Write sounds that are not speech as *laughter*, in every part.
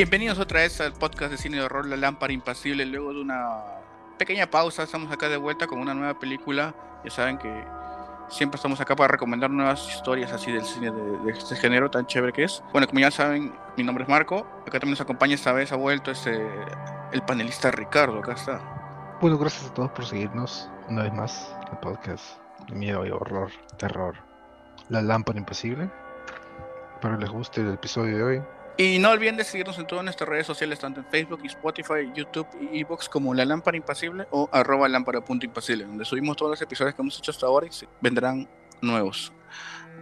Bienvenidos otra vez al podcast de cine de horror La Lámpara Impasible. Luego de una pequeña pausa, estamos acá de vuelta con una nueva película. Ya saben que siempre estamos acá para recomendar nuevas historias así del cine de, este género tan chévere que es. Bueno, como ya saben, mi nombre es Marco. Acá también nos acompaña esta vez, ha vuelto este, el panelista Ricardo. Acá está. Bueno, gracias a todos por seguirnos una vez más el podcast de miedo y horror, terror. La Lámpara Impasible. Espero les guste el episodio de hoy. Y no olviden de seguirnos en todas nuestras redes sociales, tanto en Facebook, Spotify, YouTube y Evox como La Lámpara Impasible o arroba lámpara.impasible, donde subimos todos los episodios que hemos hecho hasta ahora y vendrán nuevos.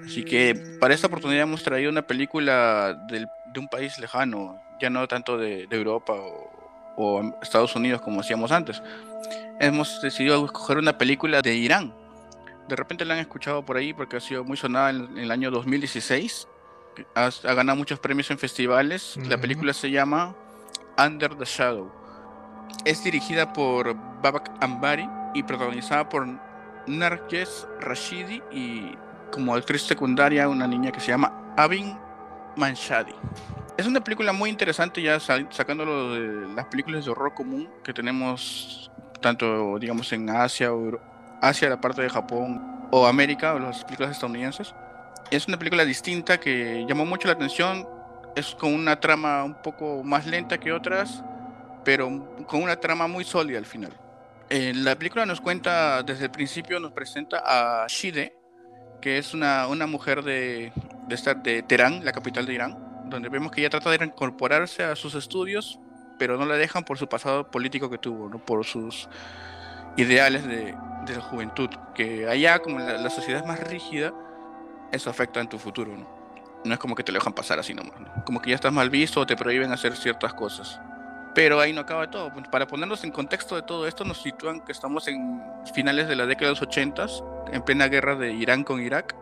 Así que para esta oportunidad hemos traído una película de un país lejano, ya no tanto de, Europa o, Estados Unidos como hacíamos antes. Hemos decidido escoger una película de Irán. De repente la han escuchado por ahí porque ha sido muy sonada en el año 2016 ha, ganado muchos premios en festivales. La película se llama Under the Shadow. Es dirigida por Babak Ambari y protagonizada por Narges Rashidi y como actriz secundaria una niña que se llama Abin Manshadi. Es una película muy interesante ya sacándolo de las películas de horror común que tenemos tanto digamos en Asia, o Asia, la parte de Japón o América o las películas estadounidenses es una película distinta que llamó mucho la atención. Es con una trama un poco más lenta que otras, pero con una trama muy sólida al final. Eh, la película nos cuenta, desde el principio nos presenta a Shide, que es una, una mujer de, de, estar de Teherán, la capital de Irán, donde vemos que ella trata de incorporarse a sus estudios, pero no la dejan por su pasado político que tuvo, ¿no? por sus ideales de, de la juventud, que allá como la, la sociedad es más rígida, eso afecta en tu futuro, ¿no? No es como que te lo dejan pasar así nomás, ¿no? Como que ya estás mal visto o te prohíben hacer ciertas cosas. Pero ahí no acaba todo. Pues, para ponernos en contexto de todo esto, nos sitúan que estamos en finales de la década de los 80, en plena guerra de Irán con Irak.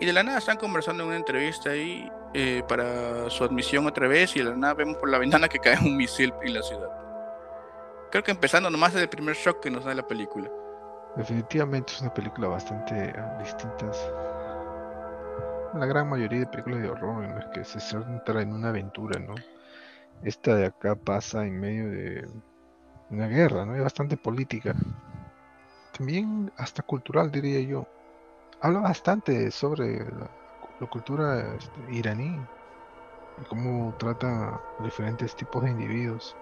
Y de la nada están conversando en una entrevista ahí eh, para su admisión otra vez. Y de la nada vemos por la *laughs* ventana que cae un misil en la ciudad. Creo que empezando nomás desde el primer shock que nos da la película. Definitivamente es una película bastante distinta la gran mayoría de películas de horror en las que se centra en una aventura, ¿no? Esta de acá pasa en medio de una guerra, ¿no? Es bastante política. También hasta cultural, diría yo. Habla bastante sobre la, cultura este, iraní y cómo trata diferentes tipos de individuos.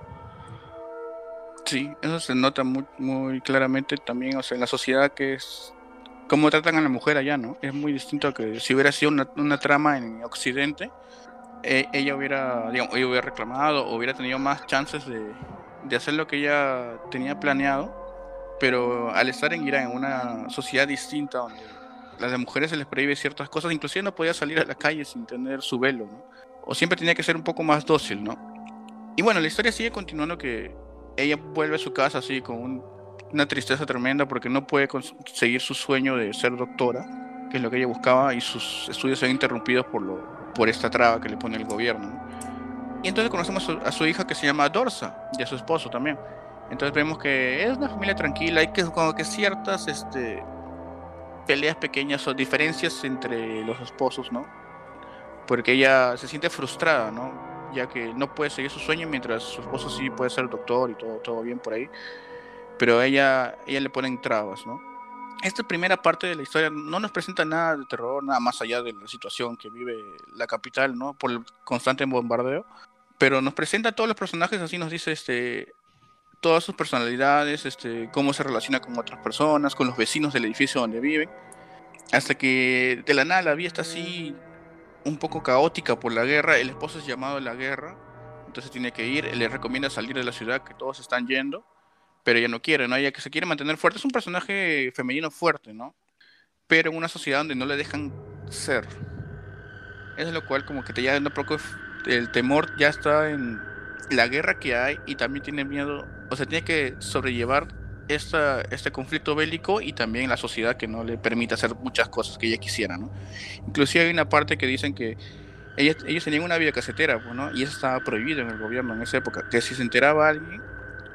Sí, eso se nota muy, muy claramente también, o sea, en la sociedad que es cómo tratan a la mujer allá, ¿no? Es muy distinto a que si hubiera sido una, trama en Occidente, eh, ella hubiera, digamos, ella hubiera reclamado o hubiera tenido más chances de, de hacer lo que ella tenía planeado, pero al estar en Irán, en una sociedad distinta donde a las mujeres se les prohíbe ciertas cosas, inclusive no podía salir a la calle sin tener su velo, ¿no? O siempre tenía que ser un poco más dócil, ¿no? Y bueno, la historia sigue continuando que ella vuelve a su casa así con un una tristeza tremenda porque no puede conseguir su sueño de ser doctora, que es lo que ella buscaba, y sus estudios se ven interrumpidos por, lo, por esta traba que le pone el gobierno. Y entonces conocemos a su, hija que se llama Dorsa y a su esposo también. Entonces vemos que es una familia tranquila, hay que como que ciertas este, peleas pequeñas o diferencias entre los esposos, ¿no? Porque ella se siente frustrada, ¿no? Ya que no puede seguir su sueño mientras su esposo sí puede ser doctor y todo, todo bien por ahí pero a ella, ella le ponen trabas, ¿no? Esta primera parte de la historia no nos presenta nada de terror, nada más allá de la situación que vive la capital, ¿no? Por el constante bombardeo, pero nos presenta a todos los personajes, así nos dice este, todas sus personalidades, este, cómo se relaciona con otras personas, con los vecinos del edificio donde viven, hasta que de la nada la vida está así un poco caótica por la guerra, el esposo es llamado a la guerra, entonces tiene que ir, le recomienda salir de la ciudad que todos están yendo, pero ella no quiere, ¿no? Ella que se quiere mantener fuerte es un personaje femenino fuerte, ¿no? Pero en una sociedad donde no le dejan ser. Es lo cual como que te ya un poco el temor ya está en la guerra que hay y también tiene miedo, o sea, tiene que sobrellevar esta, este conflicto bélico y también la sociedad que no le permite hacer muchas cosas que ella quisiera, ¿no? Inclusive hay una parte que dicen que ellos, ellos tenían una vida pues, ¿no? Y eso estaba prohibido en el gobierno en esa época, que si se enteraba alguien,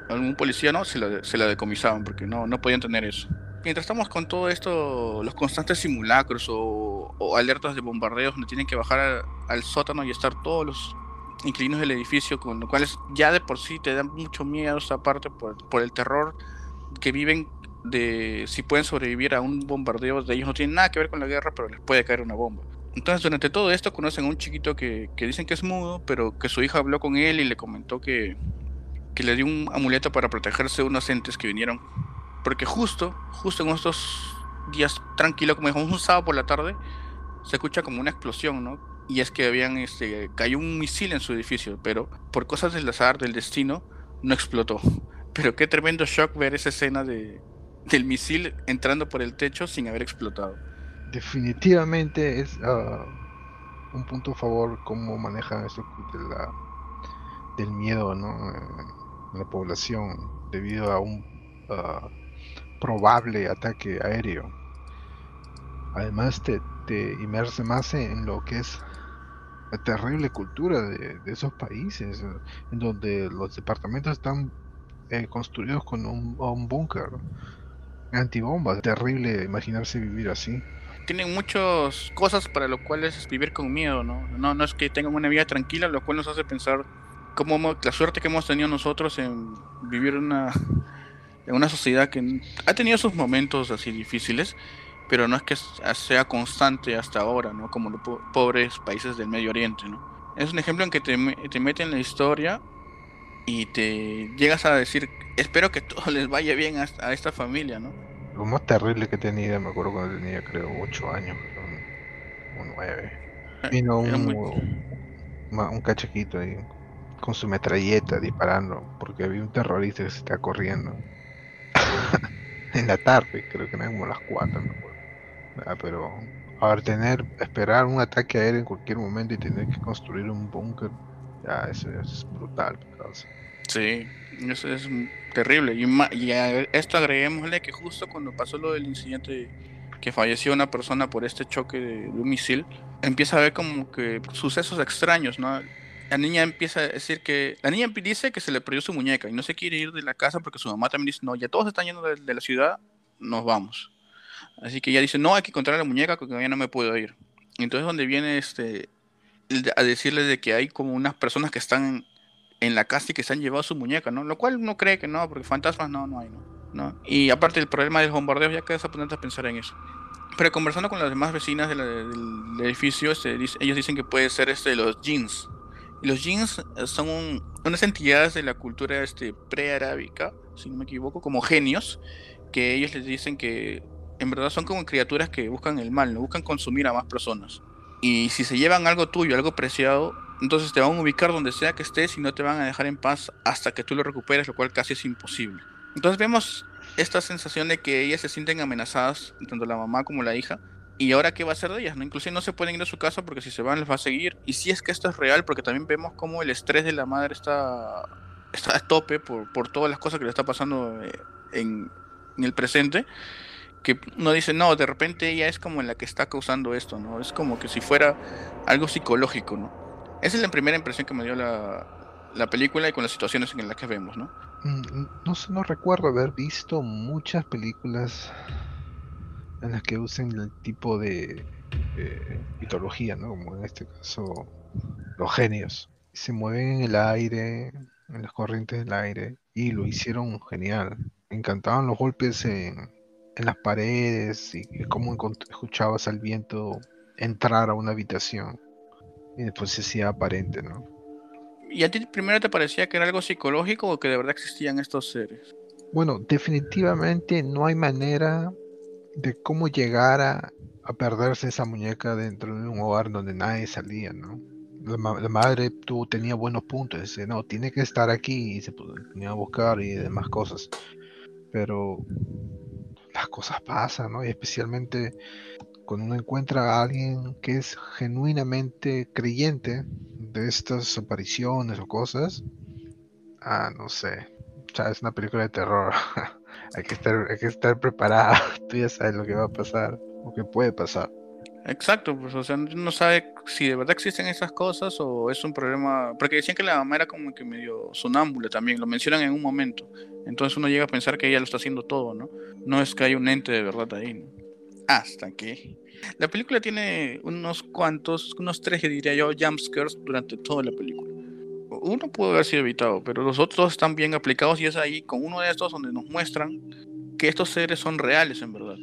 algún policía no, se la, se la decomisaban porque no, no podían tener eso. Mientras estamos con todo esto, los constantes simulacros o, alertas de bombardeos donde tienen que bajar al, sótano y estar todos los inquilinos del edificio, con lo cual ya de por sí te da mucho miedo esta parte por, por el terror que viven de si pueden sobrevivir a un bombardeo de ellos no tienen nada que ver con la guerra, pero les puede caer una bomba. Entonces, durante todo esto conocen a un chiquito que, que dicen que es mudo, pero que su hija habló con él y le comentó que, que le dio un amuleto para protegerse de unos entes que vinieron. Porque justo, justo en estos días tranquilos, como dijimos, un sábado por la tarde, se escucha como una explosión, ¿no? Y es que habían, este, cayó un misil en su edificio, pero por cosas del azar, del destino, no explotó. *laughs* Pero qué tremendo shock ver esa escena de, del misil entrando por el techo sin haber explotado definitivamente es ah, un punto a favor cómo manejan esto de del miedo ¿no? La población debido a un ah, probable ataque aéreo. Además te, te inmerse más en lo que es la terrible cultura de, esos países, en donde los departamentos están eh, construidos con un, búnker antibomba. Terrible imaginarse vivir así tienen muchas cosas para lo cual es vivir con miedo, ¿no? No, no es que tengan una vida tranquila, lo cual nos hace pensar cómo la suerte que hemos tenido nosotros en vivir una, en una sociedad que ha tenido sus momentos así difíciles, pero no es que sea constante hasta ahora, ¿no? Como los pobres países del Medio Oriente, ¿no? Es un ejemplo en que te, te mete en la historia y te llegas a decir, espero que todo *laughs* les vaya bien a, a esta familia, ¿no? Lo más terrible que tenía, me acuerdo cuando tenía creo 8 años, o 9. Eh, Vino un, un cachequito ahí con su metralleta disparando porque había un terrorista que se está corriendo. *laughs* en la tarde, creo que eran como las 4, me acuerdo. Ah, pero a tener, esperar un ataque aéreo en cualquier momento y tener que construir un búnker, ya eso, es brutal. Sí, eso es terrible. Y, a esto agreguémosle que justo cuando pasó lo del incidente que falleció una persona por este choque de, un misil, empieza a ver como que sucesos extraños, ¿no? La niña empieza a decir que. La niña dice que se le perdió su muñeca y no se quiere ir de la casa porque su mamá también dice: No, ya todos están yendo de, la ciudad, nos vamos. Así que ella dice: No, hay que encontrar la muñeca porque ya no me puedo ir. Entonces, donde viene este. A decirle de que hay como unas personas que están en la casa y que se han llevado su muñeca, ¿no? Lo cual uno cree que no, porque fantasmas no, no hay, ¿no? Y aparte el problema del bombardeo, ya quedas a poner a pensar en eso. Pero conversando con las demás vecinas del edificio, este, ellos dicen que puede ser este, los jeans. Los jeans son unas entidades de la cultura este, pre-arábica, si no me equivoco, como genios, que ellos les dicen que en verdad son como criaturas que buscan el mal, no buscan consumir a más personas. Y si se llevan algo tuyo, algo preciado, entonces te van a ubicar donde sea que estés y no te van a dejar en paz hasta que tú lo recuperes, lo cual casi es imposible. Entonces vemos esta sensación de que ellas se sienten amenazadas, tanto la mamá como la hija. Y ahora qué va a hacer de ellas, ¿no? Inclusive no se pueden ir a su casa porque si se van les va a seguir. Y si es que esto es real, porque también vemos cómo el estrés de la madre está, está a tope por, por todas las cosas que le está pasando eh, en, el presente que uno dice, no, de repente ella es como la que está causando esto, ¿no? Es como que si fuera algo psicológico, ¿no? Esa es la primera impresión que me dio la, la película y con las situaciones en las que vemos, ¿no? Mm, no sé, no recuerdo haber visto muchas películas en las que usen el tipo de mitología, ¿no? Como en este caso, los genios. Se mueven en el aire, en las corrientes del aire, y lo hicieron genial. Encantaban los golpes en, en las paredes y cómo escuchabas al viento entrar a una habitación y después se hacía aparente, ¿no? ¿Y a ti primero te parecía que era algo psicológico o que de verdad existían estos seres? Bueno, definitivamente no hay manera de cómo llegar a, perderse esa muñeca dentro de un hogar donde nadie salía, ¿no? La, madre tú, tenía buenos puntos, dice, no, tiene que estar aquí y se ponía a buscar y demás cosas. Pero las cosas pasan, ¿no? Y especialmente cuando uno encuentra a alguien que es genuinamente creyente de estas apariciones o cosas, ah, no sé, ya es una película de terror. *laughs* hay, que estar, hay que estar preparado, *laughs* tú ya sabes lo que va a pasar o que puede pasar. Exacto, pues o sea, no sabe si de verdad existen esas cosas o es un problema, porque decían que la mamá era como que medio sonámbula también, lo mencionan en un momento, entonces uno llega a pensar que ella lo está haciendo todo, ¿no? No es que hay un ente de verdad ahí, ¿no? Hasta que la película tiene unos cuantos, unos tres, diría yo, jumpscares durante toda la película. Uno pudo haber sido evitado, pero los otros están bien aplicados y es ahí con uno de estos donde nos muestran que estos seres son reales en verdad.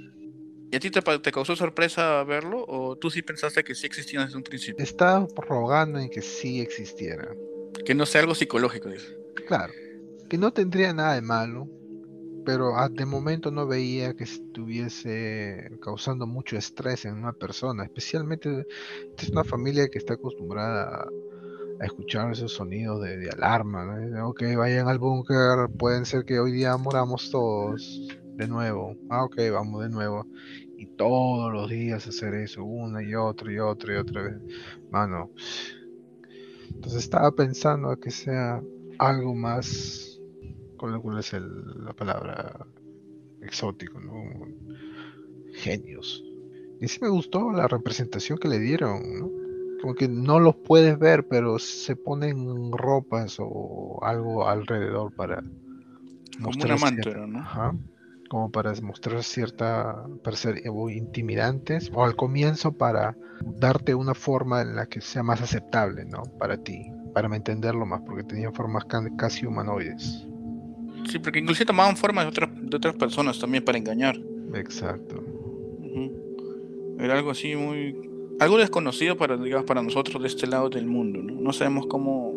¿Y a ti te, te causó sorpresa verlo o tú sí pensaste que sí existían desde un principio? Estaba rogando en que sí existiera. Que no sea algo psicológico, dice. Claro, que no tendría nada de malo, pero de momento no veía que estuviese causando mucho estrés en una persona, especialmente es una familia que está acostumbrada a, escuchar esos sonidos de, alarma, ¿no? ok, vayan al búnker, pueden ser que hoy día moramos todos de nuevo, ah, ok, vamos de nuevo, y todos los días hacer eso, una y otra y otra y otra vez, mano, entonces estaba pensando que sea algo más ¿Cuál, es la palabra? Exótico, ¿no? Genios. Y sí me gustó la representación que le dieron, ¿no? Como que no los puedes ver, pero se ponen ropas o algo alrededor para mostrar. Como ¿no? Ajá, como para mostrar cierta. para ser intimidantes, o al comienzo para darte una forma en la que sea más aceptable, ¿no? Para ti, para entenderlo más, porque tenían formas casi humanoides. Sí, porque inclusive tomaban formas de otras, de otras personas también para engañar. Exacto. Era algo así muy... Algo desconocido para, digamos, para nosotros de este lado del mundo, ¿no? No sabemos cómo...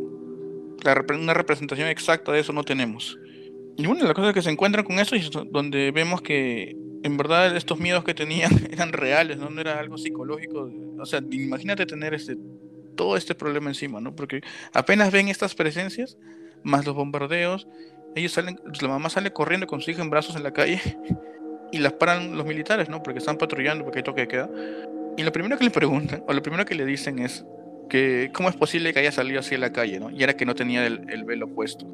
una representación exacta de eso no tenemos. Y una de las cosas que se encuentran con eso es donde vemos que en verdad estos miedos que tenían *laughs* eran reales, ¿no? no era algo psicológico. O sea, imagínate tener este, todo este problema encima, ¿no? Porque apenas ven estas presencias, más los bombardeos, ellos salen, la mamá sale corriendo con su en brazos en la calle *laughs* y las paran los militares, ¿no? Porque están patrullando, porque hay toque de queda. Y lo primero que le preguntan, o lo primero que le dicen es que cómo es posible que haya salido así a la calle, ¿no? Y era que no tenía el, velo puesto.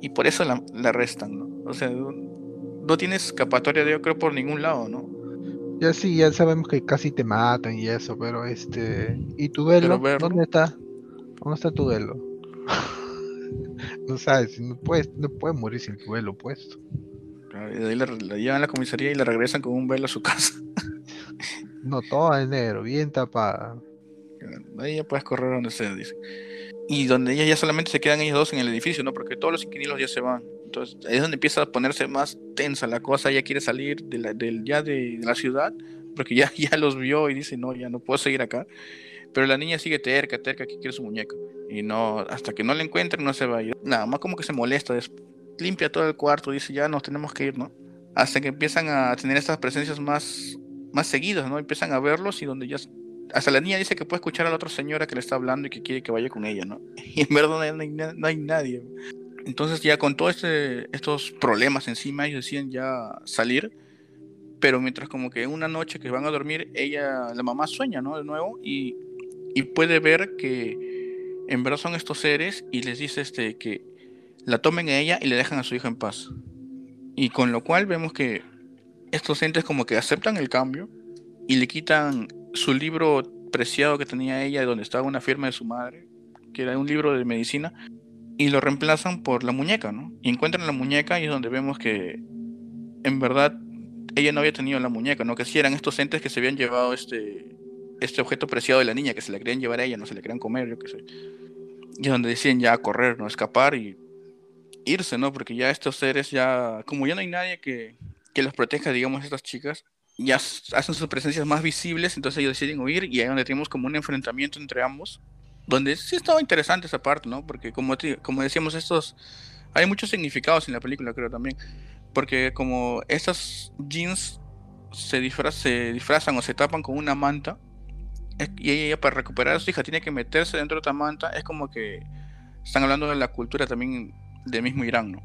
Y por eso la, arrestan, ¿no? O sea, no tienes escapatoria, yo creo, por ningún lado, ¿no? Ya sí, ya sabemos que casi te matan y eso, pero este... ¿Y tu velo? ¿Dónde está? ¿Dónde está tu velo? *laughs* no sabes, no puedes, no puede morir sin tu velo puesto. y de ahí la, llevan a la comisaría y la regresan con un velo a su *laughs* casa. No, todo de negro, bien tapada. Ahí ya puedes correr donde sea, dice. Y donde ellas ya solamente se quedan ellos dos en el edificio, ¿no? Porque todos los inquilinos ya se van. Entonces ahí es donde empieza a ponerse más tensa la cosa. Ella quiere salir de la, ya de, la ciudad, porque ya, *laughs* ya los vio y dice, no, ya no puedo seguir acá. Pero la niña sigue terca, terca, que quiere su muñeca. Y no, hasta que no la encuentren, no se va a ir. Nada más como que se molesta, limpia todo el cuarto, dice, ya nos tenemos que ir, ¿no? Hasta que empiezan a tener estas presencias más, más seguidas, ¿no? Empiezan a verlos y donde ya... Hasta la niña dice que puede escuchar a la otra señora que le está hablando y que quiere que vaya con ella, ¿no? *laughs* Y en verdad no hay, no hay nadie. Entonces ya con todos este, estos problemas encima, ellos deciden ya salir pero mientras como que una noche que van a dormir, ella, la mamá sueña, ¿no? De nuevo, y y puede ver que en verdad son estos seres y les dice este que la tomen a ella y le dejan a su hijo en paz. Y con lo cual vemos que estos entes como que aceptan el cambio y le quitan su libro preciado que tenía ella donde estaba una firma de su madre, que era un libro de medicina, y lo reemplazan por la muñeca, ¿no? Y encuentran la muñeca y es donde vemos que en verdad ella no había tenido la muñeca, ¿no? Que sí eran estos entes que se habían llevado este este objeto preciado de la niña que se le querían llevar a ella, no se le querían comer, yo qué sé. Y donde deciden ya correr, no escapar y irse, ¿no? Porque ya estos seres ya, como ya no hay nadie que, que los proteja, digamos, estas chicas, ya hacen sus presencias más visibles, entonces ellos deciden huir y ahí donde tenemos como un enfrentamiento entre ambos, donde sí estaba interesante esa parte, ¿no? Porque como, como decíamos, estos, hay muchos significados en la película, creo también, porque como estas jeans se, se disfrazan o se tapan con una manta, y ella para recuperar a su hija tiene que meterse dentro de otra manta, es como que están hablando de la cultura también del mismo Irán, ¿no?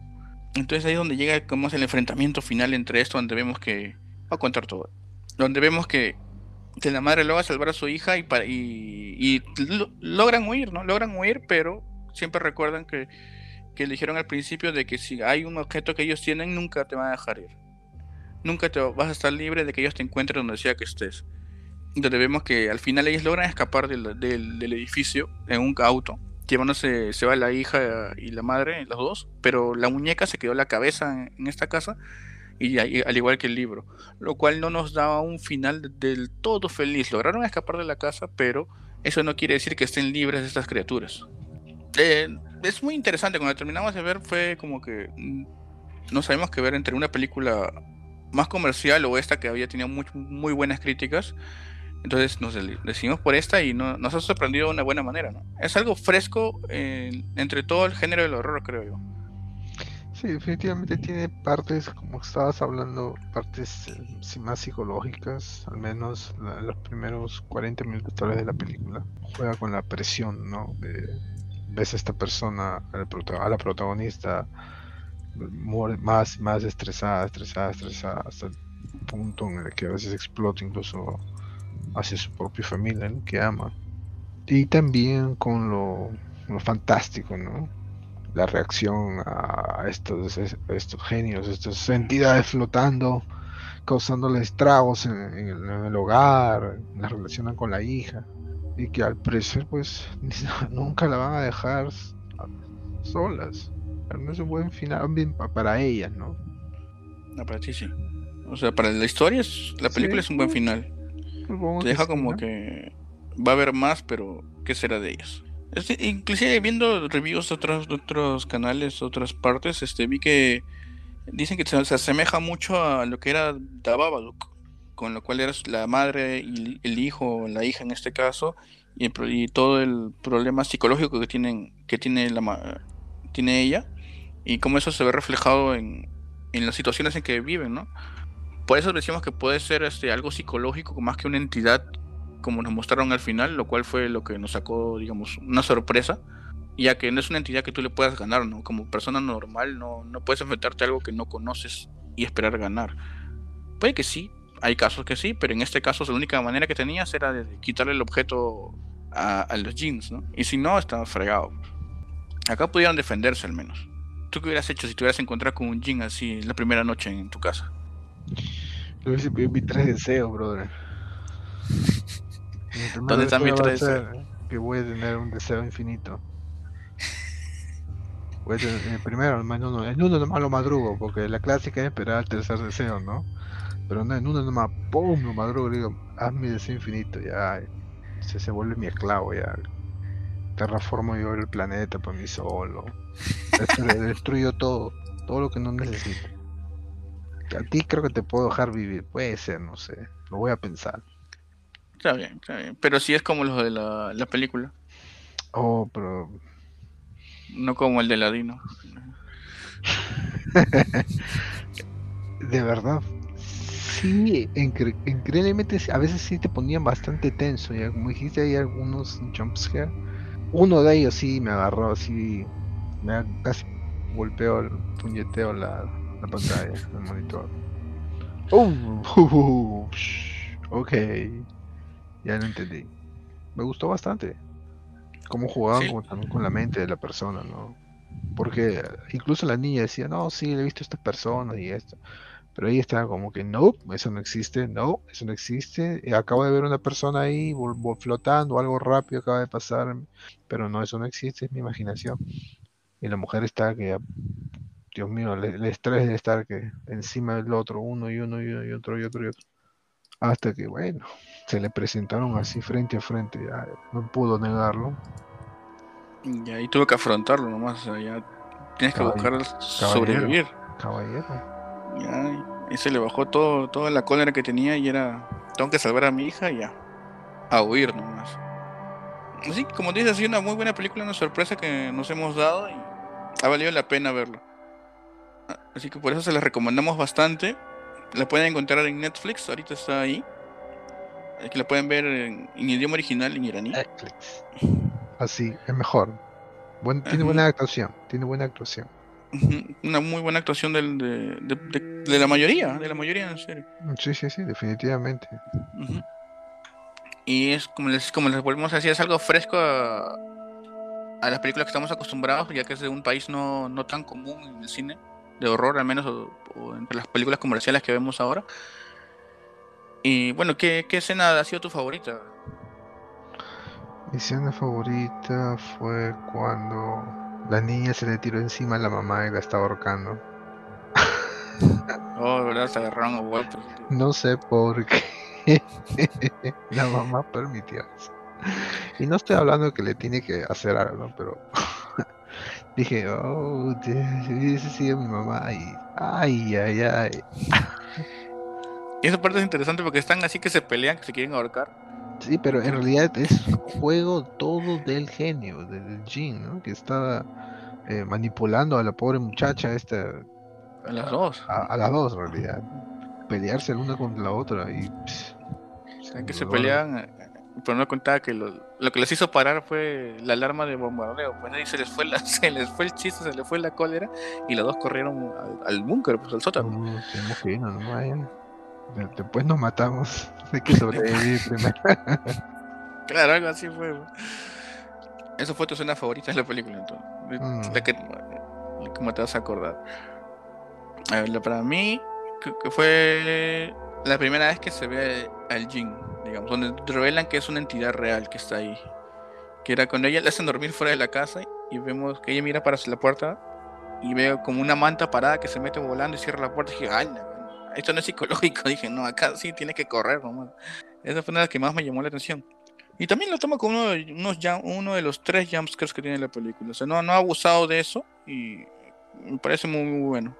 Entonces ahí es donde llega como es el enfrentamiento final entre esto, donde vemos que, va a contar todo, donde vemos que, la madre logra salvar a su hija y, y, logran huir, ¿no? Logran huir, pero siempre recuerdan que, le dijeron al principio de que si hay un objeto que ellos tienen, nunca te van a dejar ir. Nunca te vas a estar libre de que ellos te encuentren donde sea que estés donde vemos que al final ellos logran escapar del, del, edificio en un auto, llevándose, se va la hija y la madre, las dos, pero la muñeca se quedó la cabeza en, esta casa, y, al igual que el libro, lo cual no nos daba un final del todo feliz. Lograron escapar de la casa, pero eso no quiere decir que estén libres de estas criaturas. Eh, es muy interesante. Cuando terminamos de ver fue como que mm, no sabemos qué ver entre una película más comercial o esta que había tenido muy, muy buenas críticas. Entonces nos decidimos por esta y no, nos ha sorprendido de una buena manera. ¿no? Es algo fresco entre todo el género del horror, creo yo. Sí, definitivamente tiene partes, como estabas hablando, partes eh, más psicológicas, al menos los primeros 40 minutos de la película. Juega con la presión, ¿no? ves a esta persona, a la protagonista, más, más estresada, estresada, estresada, hasta el punto en el que a veces explota incluso hacia su propia familia, que ama. Y también con lo, lo fantástico, ¿no? la reacción a estos, estos genios, estas entidades flotando, causándole estragos en, el, hogar, la relacionan con la hija, y que al parecer pues *laughs* nunca la van a dejar solas. No es un buen final para ellas, ¿no? No, para ti sí. O sea, para la historia, la película es un buen final. Te deja como que va a haber más, pero ¿qué será de ellas? inclusive viendo reviews de otros, otros canales, otras partes, este, vi que dicen que se, asemeja mucho a lo que era Dababadook, con lo cual eras la madre y el hijo, la hija en este caso, y, y todo el problema psicológico que tienen, que tiene la tiene ella, y cómo eso se ve reflejado en, en las situaciones en que viven, ¿no? Por eso decimos que puede ser este, algo psicológico más que una entidad como nos mostraron al final, lo cual fue lo que nos sacó, digamos, una sorpresa, ya que no es una entidad que tú le puedas ganar, ¿no? Como persona normal no, no puedes enfrentarte a algo que no conoces y esperar ganar. Puede que sí, hay casos que sí, pero en este caso la única manera que tenías era de quitarle el objeto a, los jeans, ¿no? Y si no, estaba fregado. Acá pudieron defenderse al menos. ¿Tú qué hubieras hecho si te hubieras encontrado con un jean así la primera noche en tu casa? Lo hubiese mi tres deseos, brother. *laughs* ¿Dónde está mi deseo? Que voy a tener un deseo infinito. Voy a tener, el primero, en uno, en uno nomás lo madrugo, porque la clásica es esperar el tercer deseo, ¿no? Pero no, en uno nomás, ¡pum! lo madrugo, digo, haz mi deseo infinito, ya. Se, se vuelve mi esclavo, ya. Terraformo yo el planeta por mí solo. *laughs* Destruyo todo, todo lo que no necesito. A ti creo que te puedo dejar vivir, puede ser, no sé, lo voy a pensar. Está bien, está bien. Pero sí es como los de la, la película. Oh, pero. No como el de Ladino. *laughs* de verdad. Sí, increíblemente a veces sí te ponían bastante tenso. Ya como dijiste, hay algunos jumpscare. Uno de ellos sí me agarró así. Me casi golpeó, el puñeteo la, la pantalla, el monitor. Oh, ok. Ya lo entendí. Me gustó bastante. Cómo jugaban con, con la mente de la persona, ¿no? Porque incluso la niña decía, no, sí, he visto a esta persona y esto. Pero ella estaba como que, no, eso no existe, no, eso no existe. Y acabo de ver una persona ahí flotando, algo rápido acaba de pasar. Pero no, eso no existe, es mi imaginación. Y la mujer está que, Dios mío, el, estrés de estar que encima del otro, uno y uno y uno y otro y otro y otro. Hasta que, bueno, se le presentaron así frente a frente, ya no pudo negarlo. Y ahí tuve que afrontarlo nomás, ya tienes que buscar sobrevivir. Caballero. Ya, y se le bajó todo, toda la cólera que tenía y era, tengo que salvar a mi hija y ya, a huir nomás. Así, como dices, ha sido una muy buena película, una sorpresa que nos hemos dado y ha valido la pena verlo. Así que por eso se la recomendamos bastante. La pueden encontrar en Netflix, ahorita está ahí. Que la pueden ver en, idioma original en iraní. Netflix. Así, es mejor. tiene buena actuación, tiene buena actuación. Una muy buena actuación del, de, la mayoría, de la mayoría en serio. Sí, sí, sí, definitivamente. Y es como les, como les volvemos a decir, es algo fresco a, a las películas que estamos acostumbrados, ya que es de un país no, no tan común en el cine de horror, al menos, o, entre las películas comerciales que vemos ahora. Y bueno, ¿qué, escena ha sido tu favorita? Mi escena favorita fue cuando la niña se le tiró encima a la mamá y la estaba ahorcando. Oh, ¿verdad? Se agarraron a vueltas. No sé por qué *laughs* la mamá permitió eso. Y no estoy hablando que le tiene que hacer algo, pero dije, oh, ese sido mi mamá y ay, ay, ay. *laughs* Y esa parte es interesante porque están así que se pelean, que se quieren ahorcar. Sí, pero en realidad es juego todo del genio, del Jin, ¿no? Que estaba eh, manipulando a la pobre muchacha esta. A las dos. A, las dos, en realidad. Pelearse la una contra la otra y. que se pelean, pero no contaba que lo, que les hizo parar fue la alarma de bombardeo. Pues ahí se les fue la, *laughs* se les fue el chiste, se les fue la cólera y los dos corrieron al, búnker, pues al sótano. No, tenemos que irnos, no vayan. Después nos matamos. *laughs* Hay que sobrevivir *laughs* claro, algo así fue. Eso fue tu escena favorita de la película, entonces. Mm. La que, ¿Cómo te vas a acordar? A ver, para mí, que fue la primera vez que se ve al Jin, digamos, donde revelan que es una entidad real que está ahí. Que era cuando ella le hacen dormir fuera de la casa y vemos que ella mira para la puerta y ve como una manta parada que se mete volando y cierra la puerta. Y dije, ay, esto no es psicológico. *laughs* Dije, no, acá sí tiene que correr, nomás. Esa fue una de las que más me llamó la atención. Y también lo tomo como uno de, unos, uno de los tres jumpscares que tiene la película. O sea, no, no ha abusado de eso y me parece muy, muy bueno.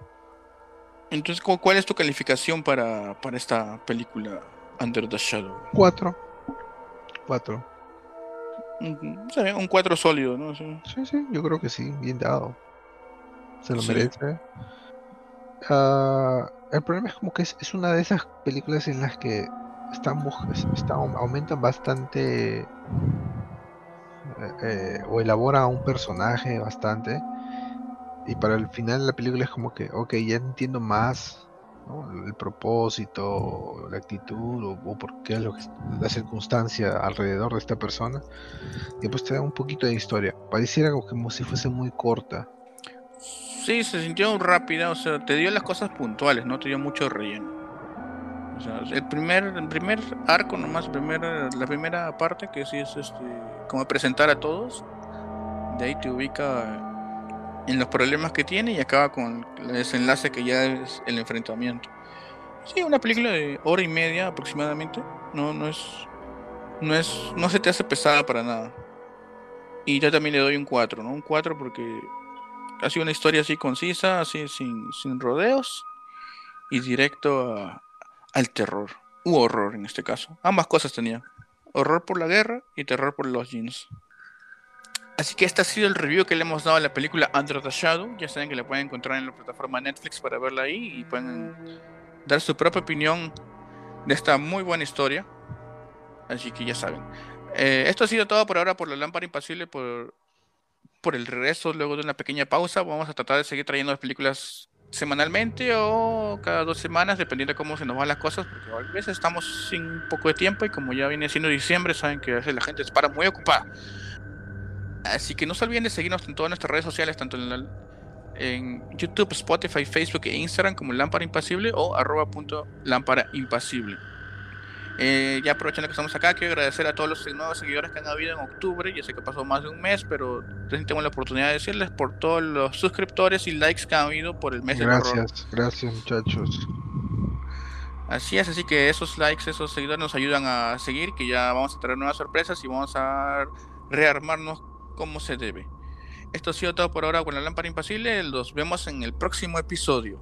Entonces, ¿cuál es tu calificación para, para esta película Under the Shadow? Cuatro. Cuatro. Un, cuatro sólido, ¿no? Sí. sí, yo creo que sí, bien dado. Se lo merece. Ah, el problema es como que es, una de esas películas en las que están, están aumentan bastante eh, eh, o elaboran a un personaje bastante y para el final de la película es como que, ok, ya entiendo más el propósito, la actitud o, por qué la circunstancia alrededor de esta persona. Y pues te da un poquito de historia. Pareciera como si fuese muy corta. Sí, se sintió rápida, o sea, te dio las cosas puntuales, no te dio mucho relleno. O sea, el primer, el primer arco nomás, primer, la primera parte que sí es este, como presentar a todos, de ahí te ubica en los problemas que tiene y acaba con el desenlace que ya es el enfrentamiento. Sí, una película de hora y media aproximadamente. No, no es. No es. No se te hace pesada para nada. Y yo también le doy un 4, ¿no? Un 4 porque ha sido una historia así concisa, así sin, sin rodeos. Y directo al terror. U horror en este caso. Ambas cosas tenía. Horror por la guerra y terror por los jeans. Así que este ha sido el review que le hemos dado a la película Under the Shadow. Ya saben que la pueden encontrar en la plataforma Netflix para verla ahí y pueden dar su propia opinión de esta muy buena historia. Así que ya saben. Eh, esto ha sido todo por ahora por la lámpara impasible, por, por el regreso luego de una pequeña pausa. Vamos a tratar de seguir trayendo las películas semanalmente o cada dos semanas, dependiendo de cómo se nos van las cosas, porque a veces estamos sin poco de tiempo y como ya viene siendo diciembre, saben que a veces la gente se para muy ocupada. Así que no se olviden de seguirnos en todas nuestras redes sociales, tanto en, YouTube, Spotify, Facebook e Instagram como Lámpara Impasible o arroba punto lámpara impasible. Eh, ya aprovechando que estamos acá, quiero agradecer a todos los nuevos seguidores que han habido en octubre. Ya sé que pasó más de un mes, pero tengo la oportunidad de decirles por todos los suscriptores y likes que han habido por el mes gracias, Gracias, gracias muchachos. Así es, así que esos likes, esos seguidores nos ayudan a seguir, que ya vamos a tener nuevas sorpresas y vamos a rearmarnos como se debe. Esto ha sido todo por ahora con la lámpara impasible. Los vemos en el próximo episodio.